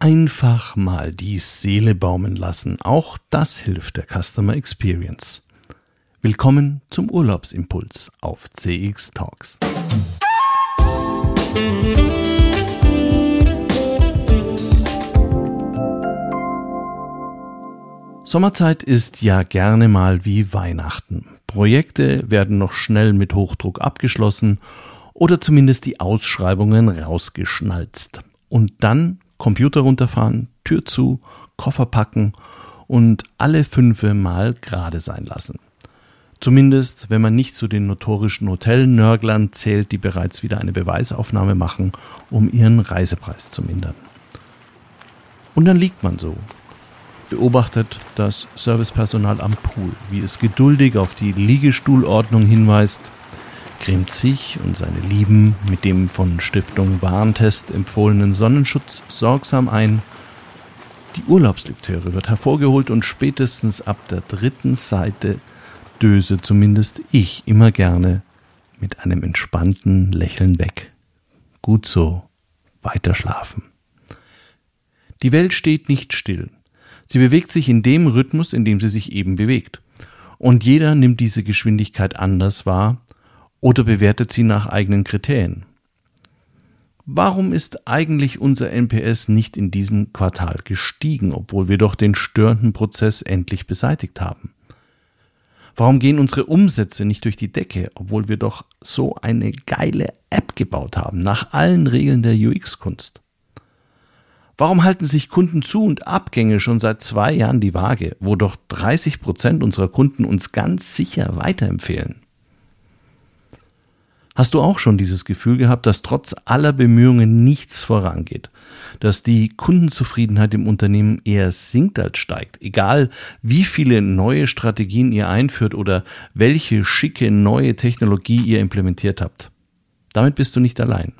Einfach mal die Seele baumen lassen, auch das hilft der Customer Experience. Willkommen zum Urlaubsimpuls auf CX Talks. Sommerzeit ist ja gerne mal wie Weihnachten. Projekte werden noch schnell mit Hochdruck abgeschlossen oder zumindest die Ausschreibungen rausgeschnalzt. Und dann Computer runterfahren, Tür zu, Koffer packen und alle fünfe Mal gerade sein lassen. Zumindest, wenn man nicht zu den notorischen Hotelnörglern zählt, die bereits wieder eine Beweisaufnahme machen, um ihren Reisepreis zu mindern. Und dann liegt man so, beobachtet das Servicepersonal am Pool, wie es geduldig auf die Liegestuhlordnung hinweist, cremt sich und seine Lieben mit dem von Stiftung Warentest empfohlenen Sonnenschutz sorgsam ein. Die Urlaubslektüre wird hervorgeholt und spätestens ab der dritten Seite döse zumindest ich immer gerne mit einem entspannten Lächeln weg. Gut so, weiter schlafen. Die Welt steht nicht still. Sie bewegt sich in dem Rhythmus, in dem sie sich eben bewegt. Und jeder nimmt diese Geschwindigkeit anders wahr oder bewertet sie nach eigenen Kriterien. Warum ist eigentlich unser NPS nicht in diesem Quartal gestiegen, obwohl wir doch den störenden Prozess endlich beseitigt haben? Warum gehen unsere Umsätze nicht durch die Decke, obwohl wir doch so eine geile App gebaut haben, nach allen Regeln der UX-Kunst? Warum halten sich Kunden zu und Abgänge schon seit zwei Jahren die Waage, wo doch 30 Prozent unserer Kunden uns ganz sicher weiterempfehlen? Hast du auch schon dieses Gefühl gehabt, dass trotz aller Bemühungen nichts vorangeht? Dass die Kundenzufriedenheit im Unternehmen eher sinkt als steigt? Egal, wie viele neue Strategien ihr einführt oder welche schicke neue Technologie ihr implementiert habt. Damit bist du nicht allein.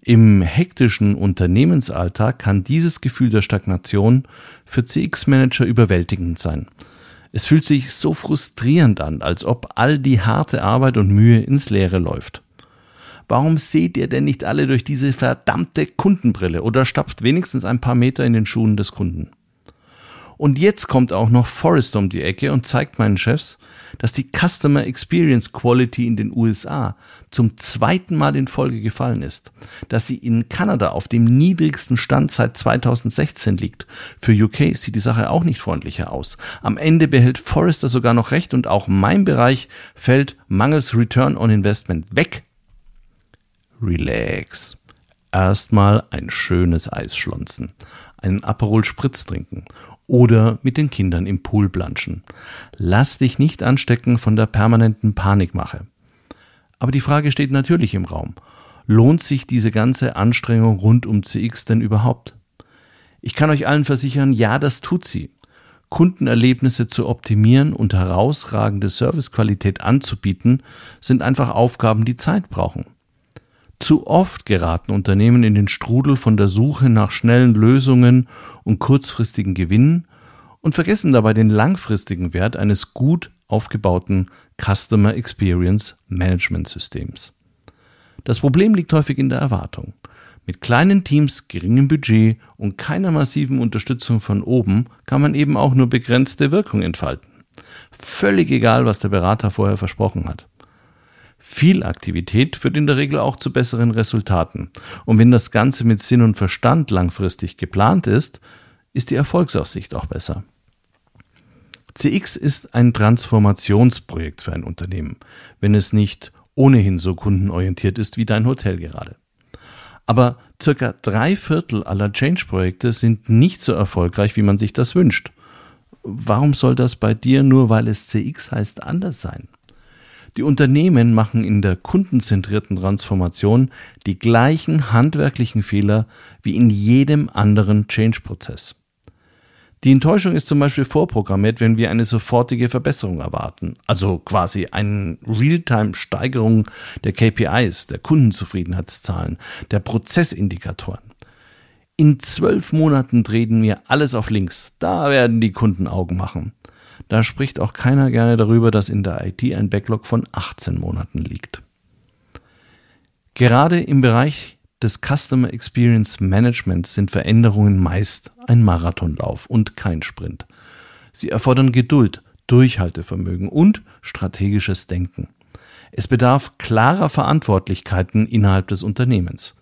Im hektischen Unternehmensalltag kann dieses Gefühl der Stagnation für CX-Manager überwältigend sein. Es fühlt sich so frustrierend an, als ob all die harte Arbeit und Mühe ins Leere läuft. Warum seht ihr denn nicht alle durch diese verdammte Kundenbrille oder stapft wenigstens ein paar Meter in den Schuhen des Kunden? Und jetzt kommt auch noch Forrest um die Ecke und zeigt meinen Chefs, dass die Customer Experience Quality in den USA zum zweiten Mal in Folge gefallen ist, dass sie in Kanada auf dem niedrigsten Stand seit 2016 liegt. Für UK sieht die Sache auch nicht freundlicher aus. Am Ende behält Forrester sogar noch recht und auch mein Bereich fällt mangels Return on Investment weg. Relax. Erstmal ein schönes Eis schlonzen, einen Aperol Spritz trinken oder mit den Kindern im Pool planschen. Lass dich nicht anstecken von der permanenten Panikmache. Aber die Frage steht natürlich im Raum. Lohnt sich diese ganze Anstrengung rund um CX denn überhaupt? Ich kann euch allen versichern, ja, das tut sie. Kundenerlebnisse zu optimieren und herausragende Servicequalität anzubieten, sind einfach Aufgaben, die Zeit brauchen. Zu oft geraten Unternehmen in den Strudel von der Suche nach schnellen Lösungen und kurzfristigen Gewinnen und vergessen dabei den langfristigen Wert eines gut aufgebauten Customer Experience Management Systems. Das Problem liegt häufig in der Erwartung. Mit kleinen Teams, geringem Budget und keiner massiven Unterstützung von oben kann man eben auch nur begrenzte Wirkung entfalten. Völlig egal, was der Berater vorher versprochen hat. Viel Aktivität führt in der Regel auch zu besseren Resultaten. Und wenn das Ganze mit Sinn und Verstand langfristig geplant ist, ist die Erfolgsaussicht auch besser. CX ist ein Transformationsprojekt für ein Unternehmen, wenn es nicht ohnehin so kundenorientiert ist wie dein Hotel gerade. Aber circa drei Viertel aller Change-Projekte sind nicht so erfolgreich, wie man sich das wünscht. Warum soll das bei dir nur, weil es CX heißt, anders sein? Die Unternehmen machen in der kundenzentrierten Transformation die gleichen handwerklichen Fehler wie in jedem anderen Change-Prozess. Die Enttäuschung ist zum Beispiel vorprogrammiert, wenn wir eine sofortige Verbesserung erwarten, also quasi eine Realtime-Steigerung der KPIs, der Kundenzufriedenheitszahlen, der Prozessindikatoren. In zwölf Monaten drehen wir alles auf links, da werden die Kunden Augen machen. Da spricht auch keiner gerne darüber, dass in der IT ein Backlog von 18 Monaten liegt. Gerade im Bereich des Customer Experience Managements sind Veränderungen meist ein Marathonlauf und kein Sprint. Sie erfordern Geduld, Durchhaltevermögen und strategisches Denken. Es bedarf klarer Verantwortlichkeiten innerhalb des Unternehmens.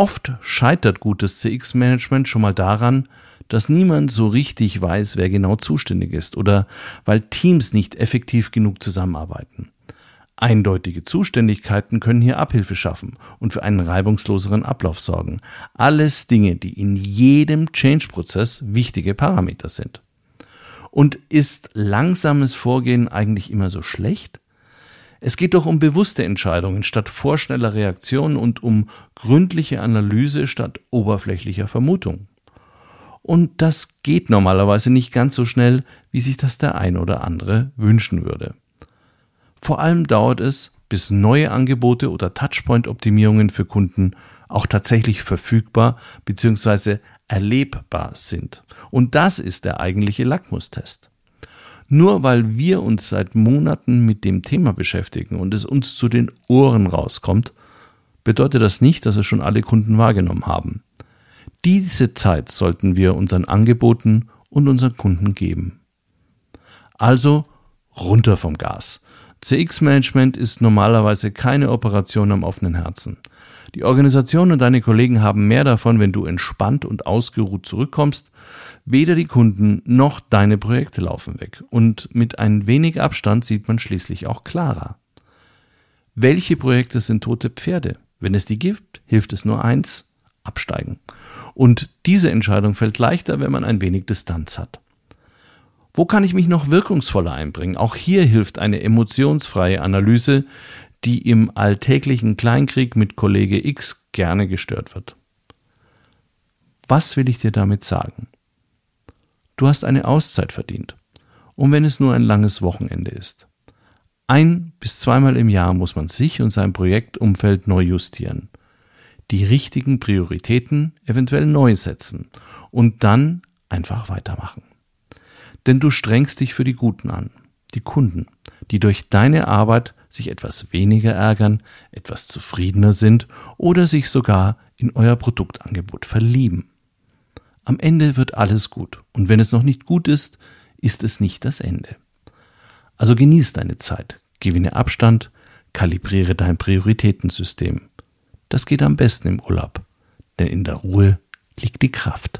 Oft scheitert gutes CX-Management schon mal daran, dass niemand so richtig weiß, wer genau zuständig ist oder weil Teams nicht effektiv genug zusammenarbeiten. Eindeutige Zuständigkeiten können hier Abhilfe schaffen und für einen reibungsloseren Ablauf sorgen. Alles Dinge, die in jedem Change-Prozess wichtige Parameter sind. Und ist langsames Vorgehen eigentlich immer so schlecht? Es geht doch um bewusste Entscheidungen statt vorschneller Reaktionen und um gründliche Analyse statt oberflächlicher Vermutung. Und das geht normalerweise nicht ganz so schnell, wie sich das der ein oder andere wünschen würde. Vor allem dauert es, bis neue Angebote oder Touchpoint-Optimierungen für Kunden auch tatsächlich verfügbar bzw. erlebbar sind. Und das ist der eigentliche Lackmustest. Nur weil wir uns seit Monaten mit dem Thema beschäftigen und es uns zu den Ohren rauskommt, bedeutet das nicht, dass es schon alle Kunden wahrgenommen haben. Diese Zeit sollten wir unseren Angeboten und unseren Kunden geben. Also runter vom Gas. CX-Management ist normalerweise keine Operation am offenen Herzen. Die Organisation und deine Kollegen haben mehr davon, wenn du entspannt und ausgeruht zurückkommst. Weder die Kunden noch deine Projekte laufen weg. Und mit ein wenig Abstand sieht man schließlich auch klarer. Welche Projekte sind tote Pferde? Wenn es die gibt, hilft es nur eins, absteigen. Und diese Entscheidung fällt leichter, wenn man ein wenig Distanz hat. Wo kann ich mich noch wirkungsvoller einbringen? Auch hier hilft eine emotionsfreie Analyse, die im alltäglichen Kleinkrieg mit Kollege X gerne gestört wird. Was will ich dir damit sagen? Du hast eine Auszeit verdient. Und wenn es nur ein langes Wochenende ist. Ein bis zweimal im Jahr muss man sich und sein Projektumfeld neu justieren. Die richtigen Prioritäten eventuell neu setzen und dann einfach weitermachen. Denn du strengst dich für die Guten an, die Kunden, die durch deine Arbeit sich etwas weniger ärgern, etwas zufriedener sind oder sich sogar in euer Produktangebot verlieben. Am Ende wird alles gut und wenn es noch nicht gut ist, ist es nicht das Ende. Also genieß deine Zeit, gewinne Abstand, kalibriere dein Prioritätensystem. Das geht am besten im Urlaub, denn in der Ruhe liegt die Kraft.